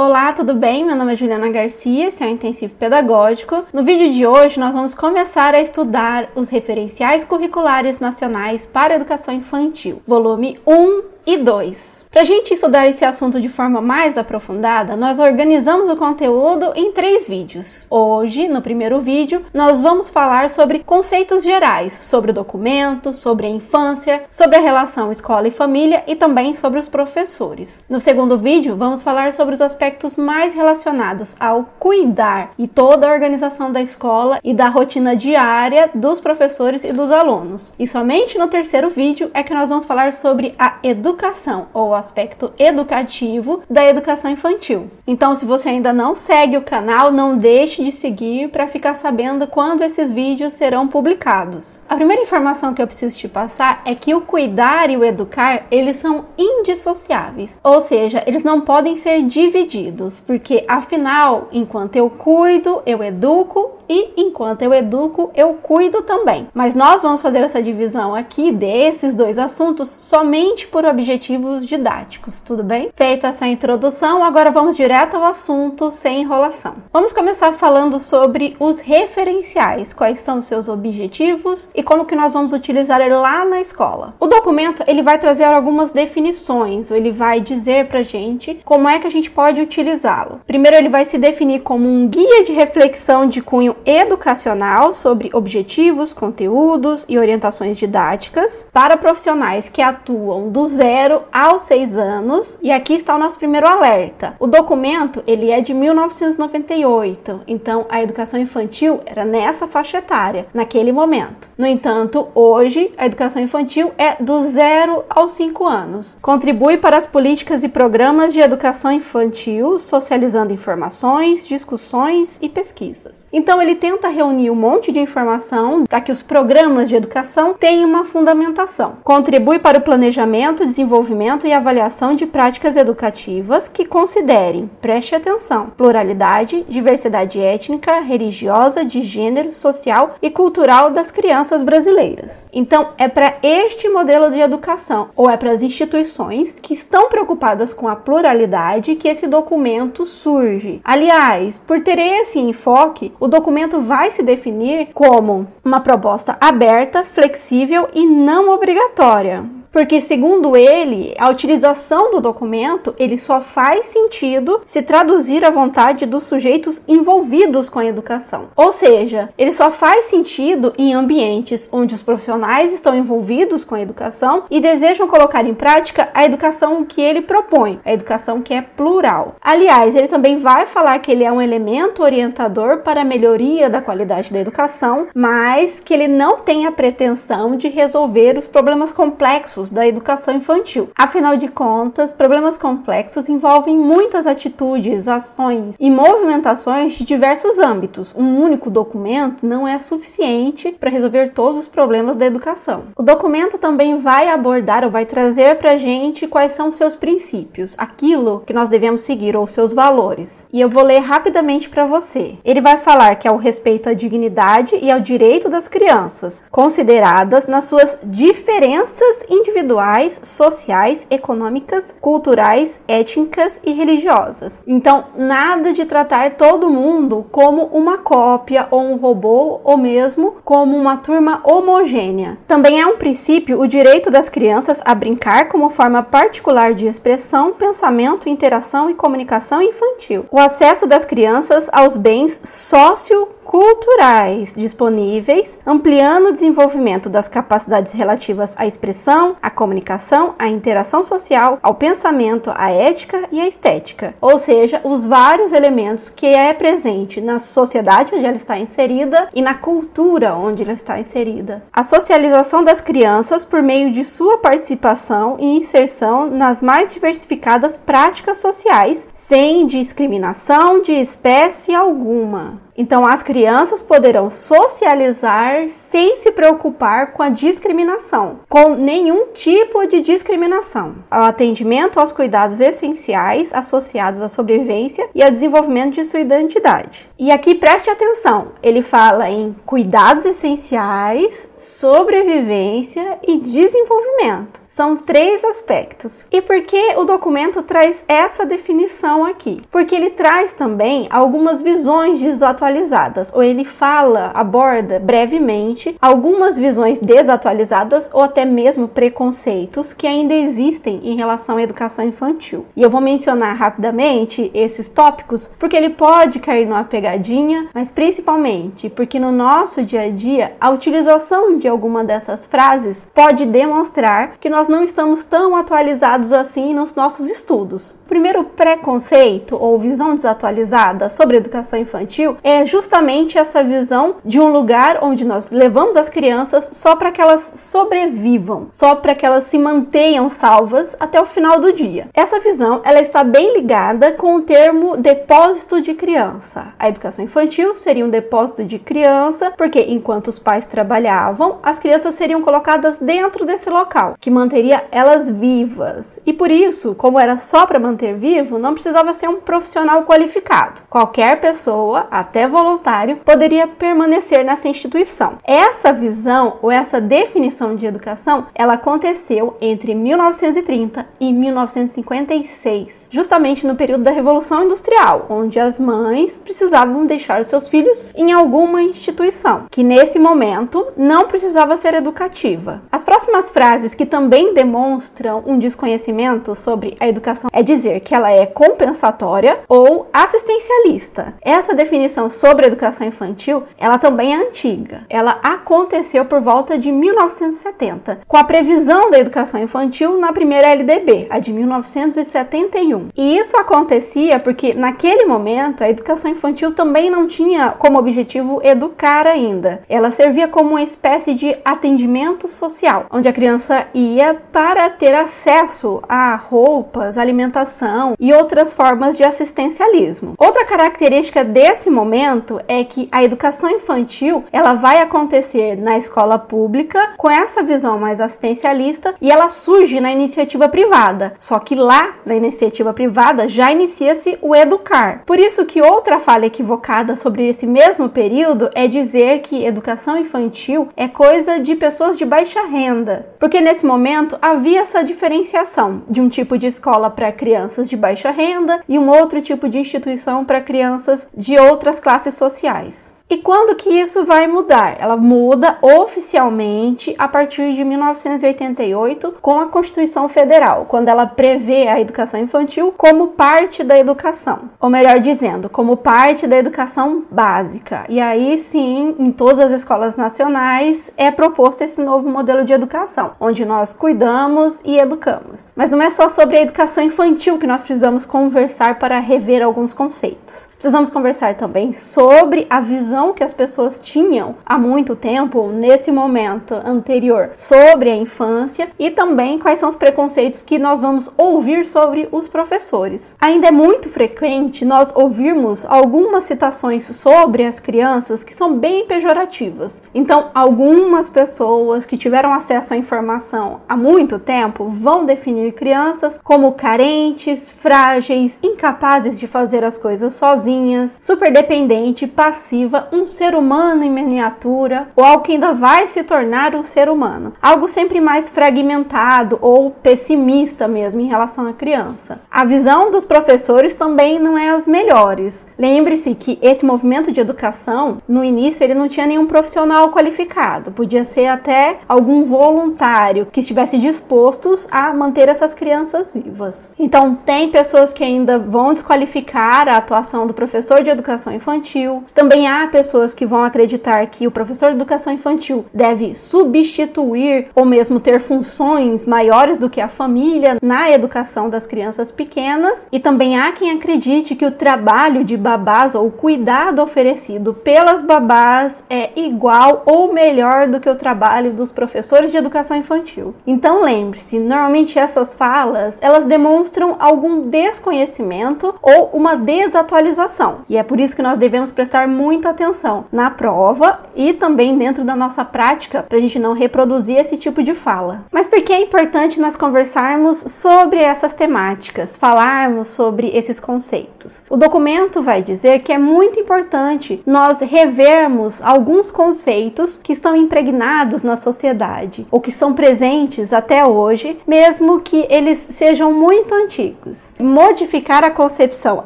Olá, tudo bem? Meu nome é Juliana Garcia, esse é o Intensivo Pedagógico. No vídeo de hoje, nós vamos começar a estudar os referenciais curriculares nacionais para educação infantil, volume 1 e 2. Para a gente estudar esse assunto de forma mais aprofundada, nós organizamos o conteúdo em três vídeos. Hoje, no primeiro vídeo, nós vamos falar sobre conceitos gerais, sobre o documento, sobre a infância, sobre a relação escola e família e também sobre os professores. No segundo vídeo, vamos falar sobre os aspectos mais relacionados ao cuidar e toda a organização da escola e da rotina diária dos professores e dos alunos. E somente no terceiro vídeo é que nós vamos falar sobre a educação ou aspecto educativo da educação infantil. Então, se você ainda não segue o canal, não deixe de seguir para ficar sabendo quando esses vídeos serão publicados. A primeira informação que eu preciso te passar é que o cuidar e o educar, eles são indissociáveis. Ou seja, eles não podem ser divididos, porque afinal, enquanto eu cuido, eu educo e enquanto eu educo, eu cuido também. Mas nós vamos fazer essa divisão aqui desses dois assuntos somente por objetivos didáticos, tudo bem? Feita essa introdução, agora vamos direto ao assunto sem enrolação. Vamos começar falando sobre os referenciais, quais são seus objetivos e como que nós vamos utilizar ele lá na escola. O documento, ele vai trazer algumas definições, ele vai dizer pra gente como é que a gente pode utilizá-lo. Primeiro ele vai se definir como um guia de reflexão de cunho educacional sobre objetivos, conteúdos e orientações didáticas para profissionais que atuam do zero aos seis anos. E aqui está o nosso primeiro alerta. O documento ele é de 1998, então a educação infantil era nessa faixa etária naquele momento. No entanto, hoje a educação infantil é do zero aos cinco anos. Contribui para as políticas e programas de educação infantil, socializando informações, discussões e pesquisas. Então ele ele tenta reunir um monte de informação para que os programas de educação tenham uma fundamentação. Contribui para o planejamento, desenvolvimento e avaliação de práticas educativas que considerem, preste atenção, pluralidade, diversidade étnica, religiosa, de gênero, social e cultural das crianças brasileiras. Então, é para este modelo de educação ou é para as instituições que estão preocupadas com a pluralidade que esse documento surge. Aliás, por ter esse enfoque, o documento documento vai se definir como uma proposta aberta, flexível e não obrigatória porque segundo ele, a utilização do documento ele só faz sentido se traduzir a vontade dos sujeitos envolvidos com a educação. Ou seja, ele só faz sentido em ambientes onde os profissionais estão envolvidos com a educação e desejam colocar em prática a educação que ele propõe, a educação que é plural. Aliás, ele também vai falar que ele é um elemento orientador para a melhoria da qualidade da educação, mas que ele não tem a pretensão de resolver os problemas complexos complexos da educação infantil. Afinal de contas, problemas complexos envolvem muitas atitudes, ações e movimentações de diversos âmbitos. Um único documento não é suficiente para resolver todos os problemas da educação. O documento também vai abordar ou vai trazer para a gente quais são seus princípios, aquilo que nós devemos seguir ou seus valores. E eu vou ler rapidamente para você. Ele vai falar que é o respeito à dignidade e ao direito das crianças, consideradas nas suas diferenças individuais individuais, sociais, econômicas, culturais, étnicas e religiosas. Então, nada de tratar todo mundo como uma cópia ou um robô ou mesmo como uma turma homogênea. Também é um princípio o direito das crianças a brincar como forma particular de expressão, pensamento, interação e comunicação infantil. O acesso das crianças aos bens socio culturais disponíveis, ampliando o desenvolvimento das capacidades relativas à expressão, à comunicação, à interação social, ao pensamento, à ética e à estética, ou seja, os vários elementos que é presente na sociedade onde ela está inserida e na cultura onde ela está inserida. A socialização das crianças por meio de sua participação e inserção nas mais diversificadas práticas sociais, sem discriminação de espécie alguma. Então, as crianças poderão socializar sem se preocupar com a discriminação, com nenhum tipo de discriminação. Ao atendimento aos cuidados essenciais associados à sobrevivência e ao desenvolvimento de sua identidade. E aqui preste atenção, ele fala em cuidados essenciais, sobrevivência e desenvolvimento. São três aspectos. E por que o documento traz essa definição aqui? Porque ele traz também algumas visões desatualizadas, ou ele fala, aborda brevemente algumas visões desatualizadas ou até mesmo preconceitos que ainda existem em relação à educação infantil. E eu vou mencionar rapidamente esses tópicos porque ele pode cair numa pegadinha, mas principalmente porque no nosso dia a dia a utilização de alguma dessas frases pode demonstrar que nós não estamos tão atualizados assim nos nossos estudos. Primeiro preconceito ou visão desatualizada sobre educação infantil é justamente essa visão de um lugar onde nós levamos as crianças só para que elas sobrevivam, só para que elas se mantenham salvas até o final do dia. Essa visão ela está bem ligada com o termo depósito de criança. A educação infantil seria um depósito de criança, porque enquanto os pais trabalhavam, as crianças seriam colocadas dentro desse local, que manteria elas vivas. E por isso, como era só para manter vivo, não precisava ser um profissional qualificado. Qualquer pessoa, até voluntário, poderia permanecer nessa instituição. Essa visão ou essa definição de educação, ela aconteceu entre 1930 e 1956, justamente no período da Revolução Industrial, onde as mães precisavam deixar seus filhos em alguma instituição, que nesse momento não precisava ser educativa. As próximas frases que também demonstram um desconhecimento sobre a educação é dizer que ela é compensatória ou assistencialista. Essa definição sobre educação infantil, ela também é antiga. Ela aconteceu por volta de 1970, com a previsão da educação infantil na primeira LDB, a de 1971. E isso acontecia porque naquele momento a educação infantil também não tinha como objetivo educar ainda. Ela servia como uma espécie de atendimento social, onde a criança ia para ter acesso a roupas, alimentação e outras formas de assistencialismo. Outra característica desse momento é que a educação infantil ela vai acontecer na escola pública com essa visão mais assistencialista e ela surge na iniciativa privada. Só que lá na iniciativa privada já inicia-se o educar. Por isso que outra falha equivocada sobre esse mesmo período é dizer que educação infantil é coisa de pessoas de baixa renda, porque nesse momento havia essa diferenciação de um tipo de escola para crianças de baixa renda e um outro tipo de instituição para crianças de outras classes sociais. E quando que isso vai mudar? Ela muda oficialmente a partir de 1988 com a Constituição Federal, quando ela prevê a educação infantil como parte da educação, ou melhor dizendo, como parte da educação básica. E aí sim, em todas as escolas nacionais é proposto esse novo modelo de educação, onde nós cuidamos e educamos. Mas não é só sobre a educação infantil que nós precisamos conversar para rever alguns conceitos. Precisamos conversar também sobre a visão que as pessoas tinham há muito tempo, nesse momento anterior, sobre a infância e também quais são os preconceitos que nós vamos ouvir sobre os professores. Ainda é muito frequente nós ouvirmos algumas citações sobre as crianças que são bem pejorativas. Então, algumas pessoas que tiveram acesso à informação há muito tempo vão definir crianças como carentes, frágeis, incapazes de fazer as coisas sozinhas sozinhas, super dependente, passiva, um ser humano em miniatura, ou algo que ainda vai se tornar um ser humano. Algo sempre mais fragmentado ou pessimista mesmo em relação à criança. A visão dos professores também não é as melhores. Lembre-se que esse movimento de educação, no início, ele não tinha nenhum profissional qualificado, podia ser até algum voluntário que estivesse dispostos a manter essas crianças vivas. Então, tem pessoas que ainda vão desqualificar a atuação do professor de educação infantil. Também há pessoas que vão acreditar que o professor de educação infantil deve substituir ou mesmo ter funções maiores do que a família na educação das crianças pequenas. E também há quem acredite que o trabalho de babás ou o cuidado oferecido pelas babás é igual ou melhor do que o trabalho dos professores de educação infantil. Então lembre-se, normalmente essas falas, elas demonstram algum desconhecimento ou uma desatualização e é por isso que nós devemos prestar muita atenção atenção na prova e também dentro da nossa prática para a gente não reproduzir esse tipo de fala. Mas por que é importante nós conversarmos sobre essas temáticas, falarmos sobre esses conceitos? O documento vai dizer que é muito importante nós revermos alguns conceitos que estão impregnados na sociedade ou que são presentes até hoje, mesmo que eles sejam muito antigos. Modificar a concepção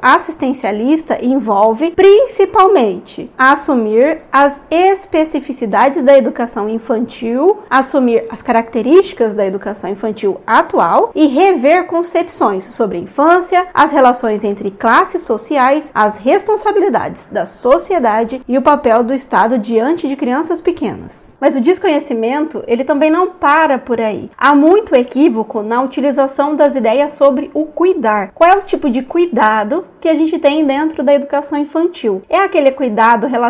assistencialista envolve principalmente assumir as especificidades da educação infantil, assumir as características da educação infantil atual e rever concepções sobre a infância, as relações entre classes sociais, as responsabilidades da sociedade e o papel do Estado diante de crianças pequenas. Mas o desconhecimento, ele também não para por aí. Há muito equívoco na utilização das ideias sobre o cuidar. Qual é o tipo de cuidado que a gente tem dentro da educação infantil? É aquele cuidado relacionado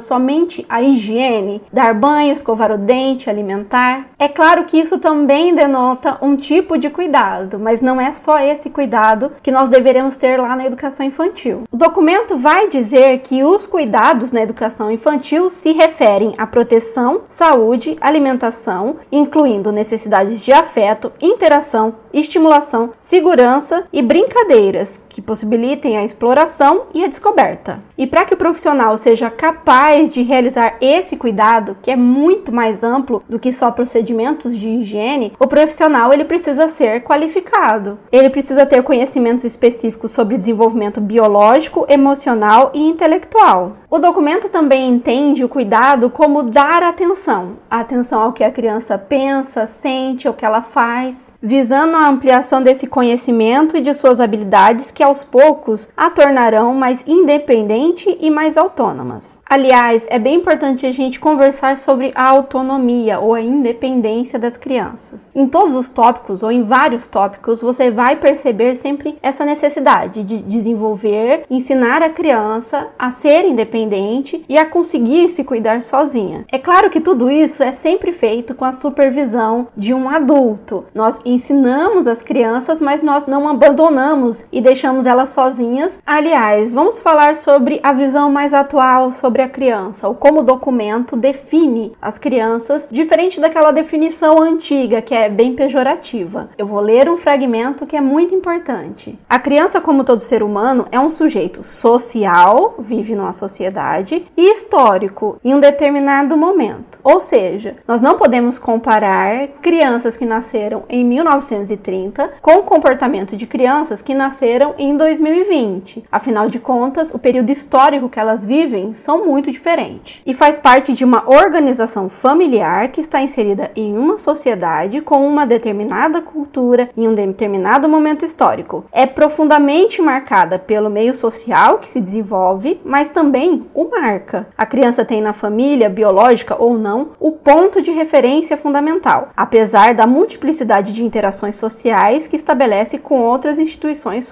somente à higiene, dar banho, escovar o dente, alimentar? É claro que isso também denota um tipo de cuidado, mas não é só esse cuidado que nós deveremos ter lá na educação infantil. O documento vai dizer que os cuidados na educação infantil se referem à proteção, saúde, alimentação, incluindo necessidades de afeto, interação, estimulação, segurança e brincadeiras que possibilitem a exploração e a descoberta. E para que o profissional seja capaz de realizar esse cuidado, que é muito mais amplo do que só procedimentos de higiene, o profissional ele precisa ser qualificado. Ele precisa ter conhecimentos específicos sobre desenvolvimento biológico, emocional e intelectual. O documento também entende o cuidado como dar atenção, atenção ao que a criança pensa, sente, ao que ela faz, visando a ampliação desse conhecimento e de suas habilidades que aos poucos a tornarão mais independente e mais autônomas. Aliás, é bem importante a gente conversar sobre a autonomia ou a independência das crianças. Em todos os tópicos ou em vários tópicos, você vai perceber sempre essa necessidade de desenvolver, ensinar a criança a ser independente e a conseguir se cuidar sozinha. É claro que tudo isso é sempre feito com a supervisão de um adulto. Nós ensinamos as crianças, mas nós não abandonamos e deixamos elas sozinhas. Aliás, vamos falar sobre a visão mais atual sobre a criança, ou como o documento define as crianças, diferente daquela definição antiga que é bem pejorativa. Eu vou ler um fragmento que é muito importante. A criança, como todo ser humano, é um sujeito social, vive numa sociedade, e histórico em um determinado momento. Ou seja, nós não podemos comparar crianças que nasceram em 1930 com o comportamento de crianças que nasceram em 2020. Afinal de contas, o período histórico que elas vivem são muito diferentes. E faz parte de uma organização familiar que está inserida em uma sociedade com uma determinada cultura em um determinado momento histórico. É profundamente marcada pelo meio social que se desenvolve, mas também o marca. A criança tem na família, biológica ou não, o ponto de referência fundamental, apesar da multiplicidade de interações sociais que estabelece com outras instituições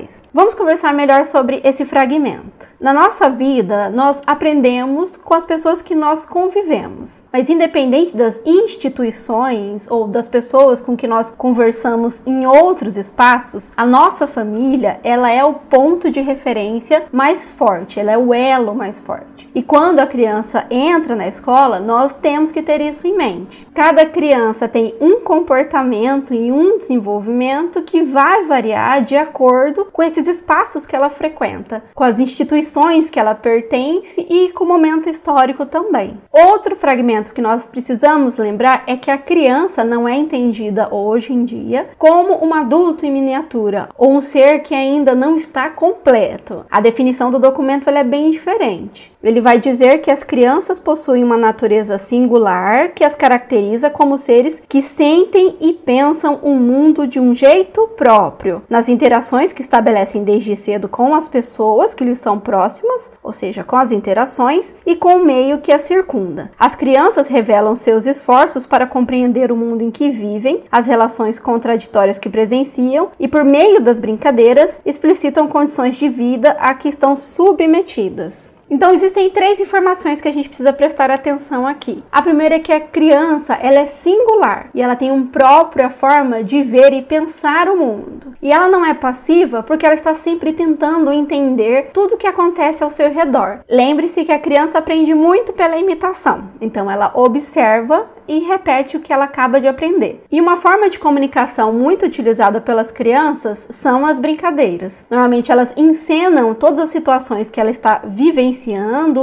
sociais. Vamos conversar melhor sobre esse fragmento. Na nossa vida, nós aprendemos com as pessoas que nós convivemos, mas independente das instituições ou das pessoas com que nós conversamos em outros espaços, a nossa família, ela é o ponto de referência mais forte, ela é o elo mais forte. E quando a criança entra na escola, nós temos que ter isso em mente. Cada criança tem um comportamento e um desenvolvimento que vai variar de acordo com esses espaços que ela frequenta, com as instituições instituições que ela pertence e com o momento histórico também. Outro fragmento que nós precisamos lembrar é que a criança não é entendida hoje em dia como um adulto em miniatura ou um ser que ainda não está completo. A definição do documento é bem diferente. Ele vai dizer que as crianças possuem uma natureza singular que as caracteriza como seres que sentem e pensam o um mundo de um jeito próprio, nas interações que estabelecem desde cedo com as pessoas que lhes são próximas, ou seja, com as interações, e com o meio que as circunda. As crianças revelam seus esforços para compreender o mundo em que vivem, as relações contraditórias que presenciam e, por meio das brincadeiras, explicitam condições de vida a que estão submetidas. Então existem três informações que a gente precisa prestar atenção aqui. A primeira é que a criança ela é singular e ela tem uma própria forma de ver e pensar o mundo. E ela não é passiva porque ela está sempre tentando entender tudo o que acontece ao seu redor. Lembre-se que a criança aprende muito pela imitação. Então ela observa e repete o que ela acaba de aprender. E uma forma de comunicação muito utilizada pelas crianças são as brincadeiras. Normalmente elas encenam todas as situações que ela está vivenciando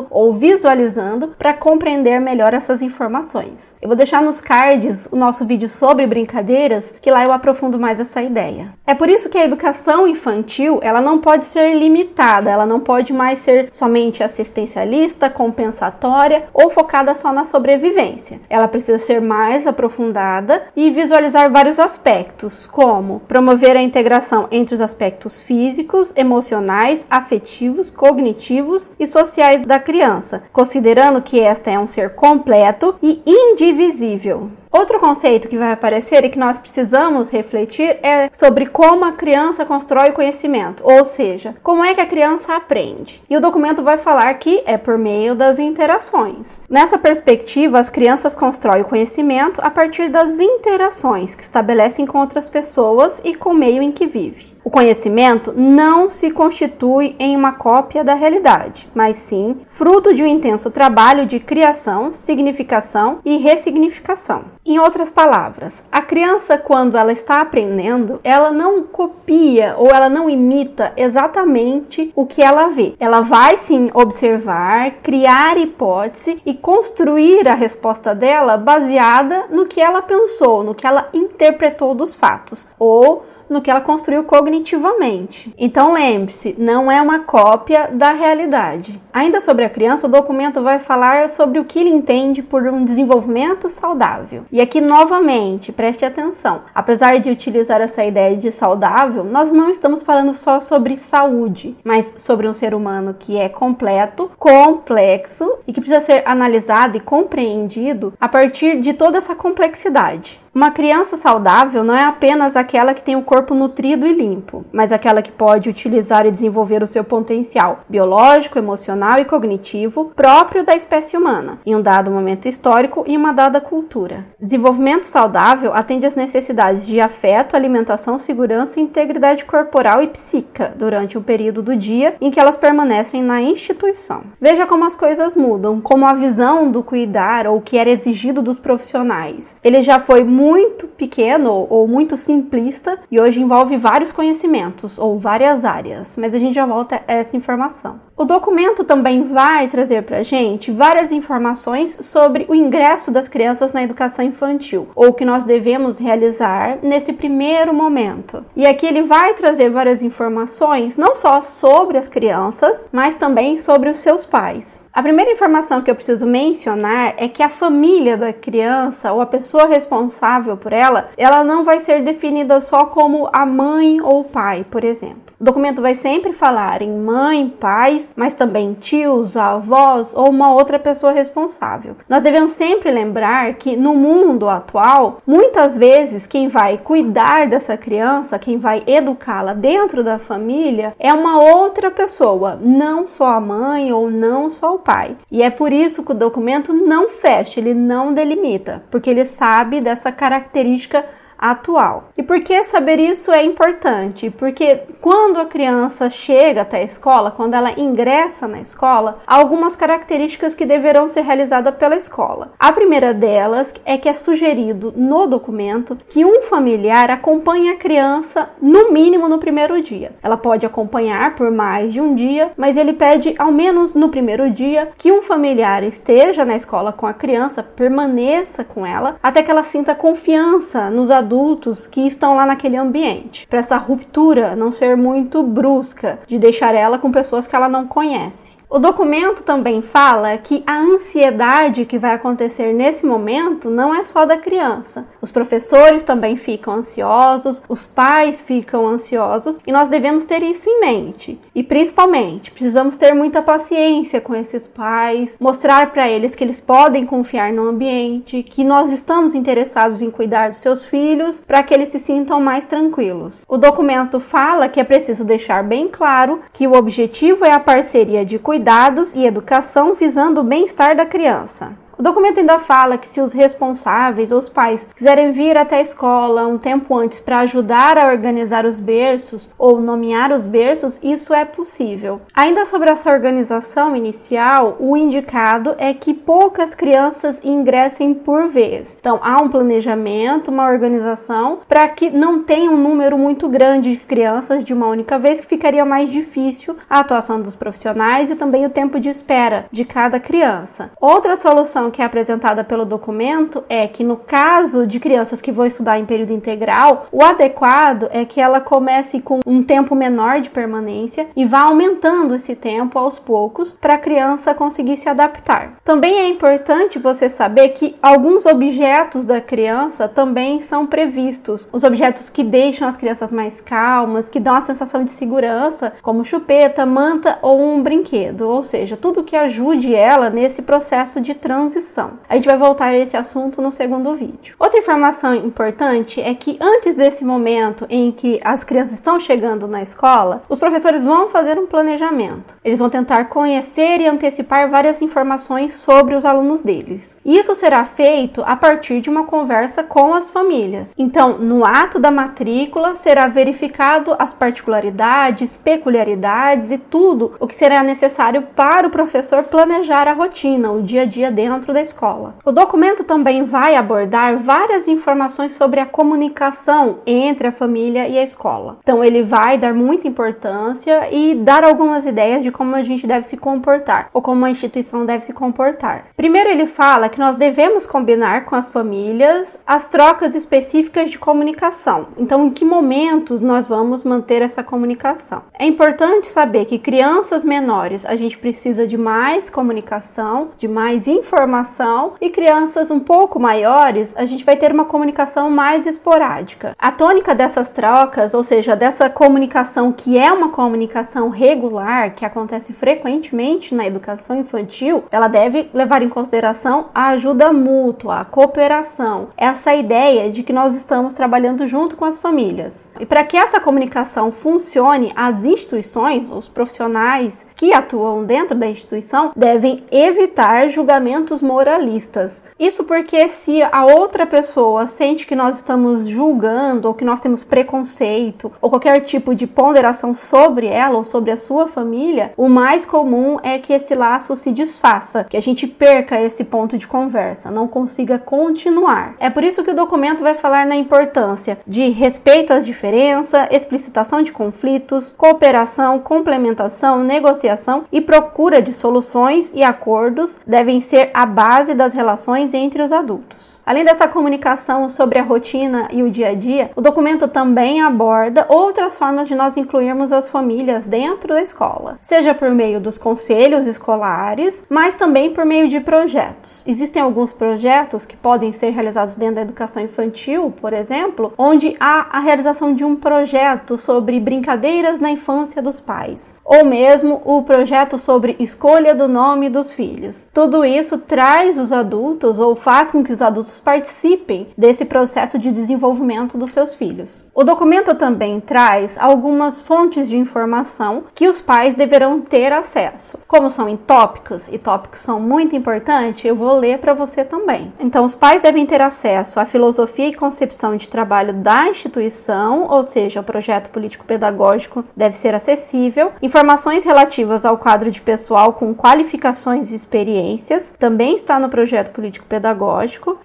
ou visualizando para compreender melhor essas informações. Eu vou deixar nos cards o nosso vídeo sobre brincadeiras, que lá eu aprofundo mais essa ideia. É por isso que a educação infantil, ela não pode ser limitada, ela não pode mais ser somente assistencialista, compensatória ou focada só na sobrevivência. Ela precisa precisa ser mais aprofundada e visualizar vários aspectos, como promover a integração entre os aspectos físicos, emocionais, afetivos, cognitivos e sociais da criança, considerando que esta é um ser completo e indivisível. Outro conceito que vai aparecer e que nós precisamos refletir é sobre como a criança constrói conhecimento, ou seja, como é que a criança aprende. E o documento vai falar que é por meio das interações. Nessa perspectiva, as crianças constroem o conhecimento a partir das interações que estabelecem com outras pessoas e com o meio em que vive. O conhecimento não se constitui em uma cópia da realidade, mas sim fruto de um intenso trabalho de criação, significação e ressignificação. Em outras palavras, a criança, quando ela está aprendendo, ela não copia ou ela não imita exatamente o que ela vê. Ela vai sim observar, criar hipótese e construir a resposta dela baseada no que ela pensou, no que ela interpretou dos fatos ou no que ela construiu cognitivamente. Então lembre-se, não é uma cópia da realidade. Ainda sobre a criança, o documento vai falar sobre o que ele entende por um desenvolvimento saudável. E aqui novamente, preste atenção. Apesar de utilizar essa ideia de saudável, nós não estamos falando só sobre saúde, mas sobre um ser humano que é completo, complexo e que precisa ser analisado e compreendido a partir de toda essa complexidade. Uma criança saudável não é apenas aquela que tem o corpo nutrido e limpo, mas aquela que pode utilizar e desenvolver o seu potencial biológico, emocional e cognitivo próprio da espécie humana, em um dado momento histórico e uma dada cultura. Desenvolvimento saudável atende às necessidades de afeto, alimentação, segurança e integridade corporal e psíquica durante o período do dia em que elas permanecem na instituição. Veja como as coisas mudam, como a visão do cuidar ou o que era exigido dos profissionais. Ele já foi muito muito pequeno ou muito simplista e hoje envolve vários conhecimentos ou várias áreas, mas a gente já volta a essa informação. O documento também vai trazer para a gente várias informações sobre o ingresso das crianças na educação infantil, ou que nós devemos realizar nesse primeiro momento. E aqui ele vai trazer várias informações, não só sobre as crianças, mas também sobre os seus pais. A primeira informação que eu preciso mencionar é que a família da criança ou a pessoa responsável por ela, ela não vai ser definida só como a mãe ou o pai, por exemplo. O documento vai sempre falar em mãe, pais, mas também tios, avós ou uma outra pessoa responsável. Nós devemos sempre lembrar que no mundo atual, muitas vezes quem vai cuidar dessa criança, quem vai educá-la dentro da família, é uma outra pessoa, não só a mãe ou não só o pai. E é por isso que o documento não fecha, ele não delimita, porque ele sabe dessa característica atual. E por que saber isso é importante? Porque quando a criança chega até a escola, quando ela ingressa na escola, há algumas características que deverão ser realizadas pela escola. A primeira delas é que é sugerido no documento que um familiar acompanhe a criança no mínimo no primeiro dia. Ela pode acompanhar por mais de um dia, mas ele pede ao menos no primeiro dia que um familiar esteja na escola com a criança, permaneça com ela até que ela sinta confiança nos adultos adultos que estão lá naquele ambiente, para essa ruptura não ser muito brusca, de deixar ela com pessoas que ela não conhece. O documento também fala que a ansiedade que vai acontecer nesse momento não é só da criança. Os professores também ficam ansiosos, os pais ficam ansiosos e nós devemos ter isso em mente. E principalmente, precisamos ter muita paciência com esses pais, mostrar para eles que eles podem confiar no ambiente, que nós estamos interessados em cuidar dos seus filhos para que eles se sintam mais tranquilos. O documento fala que é preciso deixar bem claro que o objetivo é a parceria de cuidar cuidados e educação visando o bem-estar da criança. O documento ainda fala que se os responsáveis ou os pais quiserem vir até a escola um tempo antes para ajudar a organizar os berços ou nomear os berços, isso é possível. Ainda sobre essa organização inicial, o indicado é que poucas crianças ingressem por vez. Então, há um planejamento, uma organização para que não tenha um número muito grande de crianças de uma única vez, que ficaria mais difícil a atuação dos profissionais e também o tempo de espera de cada criança. Outra solução que é apresentada pelo documento é que, no caso de crianças que vão estudar em período integral, o adequado é que ela comece com um tempo menor de permanência e vá aumentando esse tempo aos poucos para a criança conseguir se adaptar. Também é importante você saber que alguns objetos da criança também são previstos. Os objetos que deixam as crianças mais calmas, que dão a sensação de segurança, como chupeta, manta ou um brinquedo, ou seja, tudo que ajude ela nesse processo de transição transição. A gente vai voltar a esse assunto no segundo vídeo. Outra informação importante é que antes desse momento em que as crianças estão chegando na escola, os professores vão fazer um planejamento. Eles vão tentar conhecer e antecipar várias informações sobre os alunos deles. Isso será feito a partir de uma conversa com as famílias. Então, no ato da matrícula será verificado as particularidades, peculiaridades e tudo o que será necessário para o professor planejar a rotina, o dia a dia dentro dentro da escola. O documento também vai abordar várias informações sobre a comunicação entre a família e a escola. Então, ele vai dar muita importância e dar algumas ideias de como a gente deve se comportar ou como a instituição deve se comportar. Primeiro, ele fala que nós devemos combinar com as famílias as trocas específicas de comunicação. Então, em que momentos nós vamos manter essa comunicação? É importante saber que crianças menores a gente precisa de mais comunicação, de mais informação informação e crianças um pouco maiores, a gente vai ter uma comunicação mais esporádica. A tônica dessas trocas, ou seja, dessa comunicação que é uma comunicação regular, que acontece frequentemente na educação infantil, ela deve levar em consideração a ajuda mútua, a cooperação, essa ideia de que nós estamos trabalhando junto com as famílias. E para que essa comunicação funcione, as instituições, os profissionais que atuam dentro da instituição devem evitar julgamentos moralistas. Isso porque se a outra pessoa sente que nós estamos julgando ou que nós temos preconceito ou qualquer tipo de ponderação sobre ela ou sobre a sua família, o mais comum é que esse laço se desfaça, que a gente perca esse ponto de conversa, não consiga continuar. É por isso que o documento vai falar na importância de respeito às diferenças, explicitação de conflitos, cooperação, complementação, negociação e procura de soluções e acordos devem ser a base das relações entre os adultos. Além dessa comunicação sobre a rotina e o dia a dia, o documento também aborda outras formas de nós incluirmos as famílias dentro da escola, seja por meio dos conselhos escolares, mas também por meio de projetos. Existem alguns projetos que podem ser realizados dentro da educação infantil, por exemplo, onde há a realização de um projeto sobre brincadeiras na infância dos pais, ou mesmo o projeto sobre escolha do nome dos filhos. Tudo isso traz os adultos ou faz com que os adultos participem desse processo de desenvolvimento dos seus filhos. O documento também traz algumas fontes de informação que os pais deverão ter acesso. Como são em tópicos e tópicos são muito importantes, eu vou ler para você também. Então, os pais devem ter acesso à filosofia e concepção de trabalho da instituição, ou seja, o projeto político-pedagógico deve ser acessível. Informações relativas ao quadro de pessoal com qualificações e experiências também está no projeto político-pedagógico.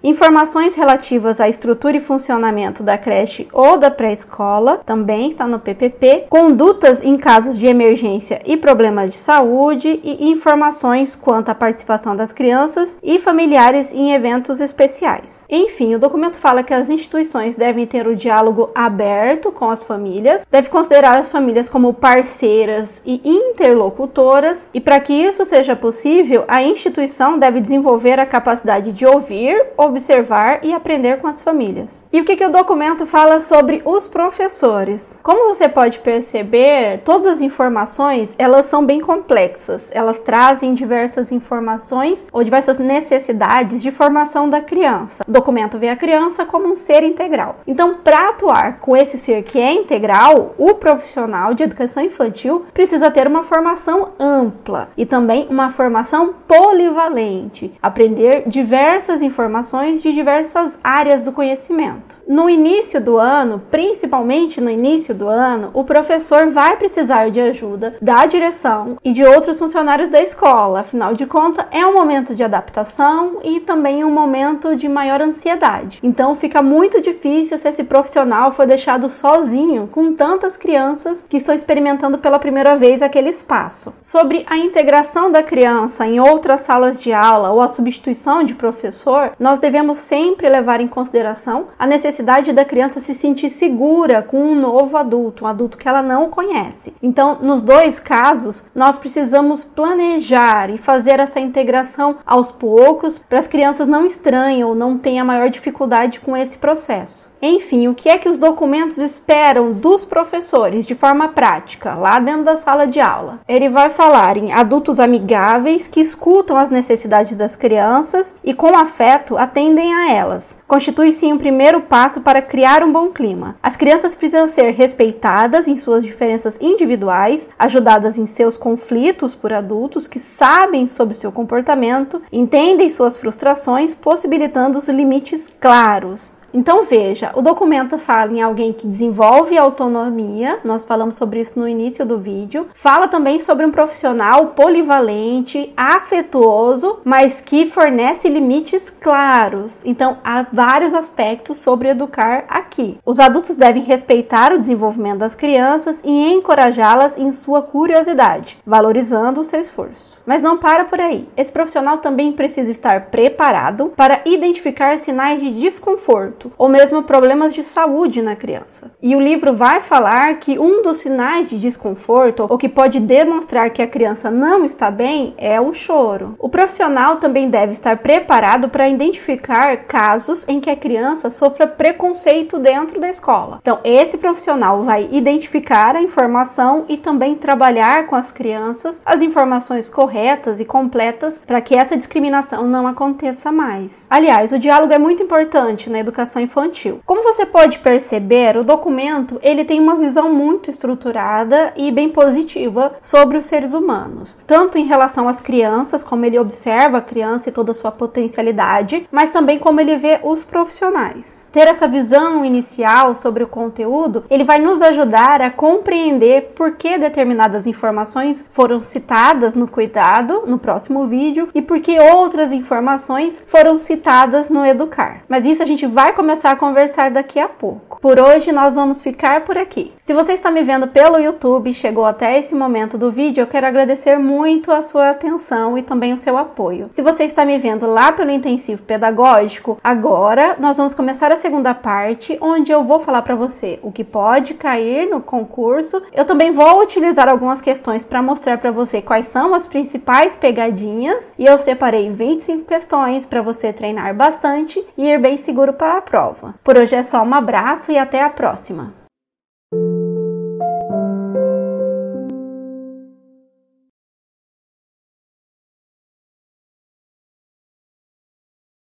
Relativas à estrutura e funcionamento da creche ou da pré-escola também está no PPP. Condutas em casos de emergência e problema de saúde e informações quanto à participação das crianças e familiares em eventos especiais. Enfim, o documento fala que as instituições devem ter o diálogo aberto com as famílias, deve considerar as famílias como parceiras e interlocutoras, e para que isso seja possível, a instituição deve desenvolver a capacidade de ouvir, observar observar e aprender com as famílias. E o que, que o documento fala sobre os professores? Como você pode perceber, todas as informações elas são bem complexas. Elas trazem diversas informações ou diversas necessidades de formação da criança. O documento vê a criança como um ser integral. Então, para atuar com esse ser que é integral, o profissional de educação infantil precisa ter uma formação ampla e também uma formação polivalente, aprender diversas informações de diversas áreas do conhecimento. No início do ano, principalmente no início do ano, o professor vai precisar de ajuda da direção e de outros funcionários da escola. Afinal de contas, é um momento de adaptação e também um momento de maior ansiedade. Então, fica muito difícil se esse profissional for deixado sozinho com tantas crianças que estão experimentando pela primeira vez aquele espaço. Sobre a integração da criança em outras salas de aula ou a substituição de professor, nós devemos sempre levar em consideração a necessidade da criança se sentir segura com um novo adulto, um adulto que ela não conhece. Então, nos dois casos, nós precisamos planejar e fazer essa integração aos poucos para as crianças não estranhem ou não tenham maior dificuldade com esse processo. Enfim, o que é que os documentos esperam dos professores de forma prática, lá dentro da sala de aula? Ele vai falar em adultos amigáveis que escutam as necessidades das crianças e, com afeto, atendem a elas. Constitui sim um primeiro passo para criar um bom clima. As crianças precisam ser respeitadas em suas diferenças individuais, ajudadas em seus conflitos por adultos que sabem sobre seu comportamento, entendem suas frustrações, possibilitando os limites claros. Então veja, o documento fala em alguém que desenvolve autonomia, nós falamos sobre isso no início do vídeo. Fala também sobre um profissional polivalente, afetuoso, mas que fornece limites claros. Então há vários aspectos sobre educar aqui. Os adultos devem respeitar o desenvolvimento das crianças e encorajá-las em sua curiosidade, valorizando o seu esforço. Mas não para por aí. Esse profissional também precisa estar preparado para identificar sinais de desconforto ou mesmo problemas de saúde na criança. E o livro vai falar que um dos sinais de desconforto ou que pode demonstrar que a criança não está bem é o choro. O profissional também deve estar preparado para identificar casos em que a criança sofra preconceito dentro da escola. Então, esse profissional vai identificar a informação e também trabalhar com as crianças as informações corretas e completas para que essa discriminação não aconteça mais. Aliás, o diálogo é muito importante na educação educação infantil. Como você pode perceber, o documento ele tem uma visão muito estruturada e bem positiva sobre os seres humanos, tanto em relação às crianças, como ele observa a criança e toda a sua potencialidade, mas também como ele vê os profissionais. Ter essa visão inicial sobre o conteúdo, ele vai nos ajudar a compreender por que determinadas informações foram citadas no cuidado, no próximo vídeo, e por que outras informações foram citadas no educar. Mas isso a gente vai começar a conversar daqui a pouco. Por hoje nós vamos ficar por aqui. Se você está me vendo pelo YouTube e chegou até esse momento do vídeo, eu quero agradecer muito a sua atenção e também o seu apoio. Se você está me vendo lá pelo intensivo pedagógico, agora nós vamos começar a segunda parte, onde eu vou falar para você o que pode cair no concurso. Eu também vou utilizar algumas questões para mostrar para você quais são as principais pegadinhas e eu separei 25 questões para você treinar bastante e ir bem seguro para a prova. Por hoje é só um abraço e até a próxima!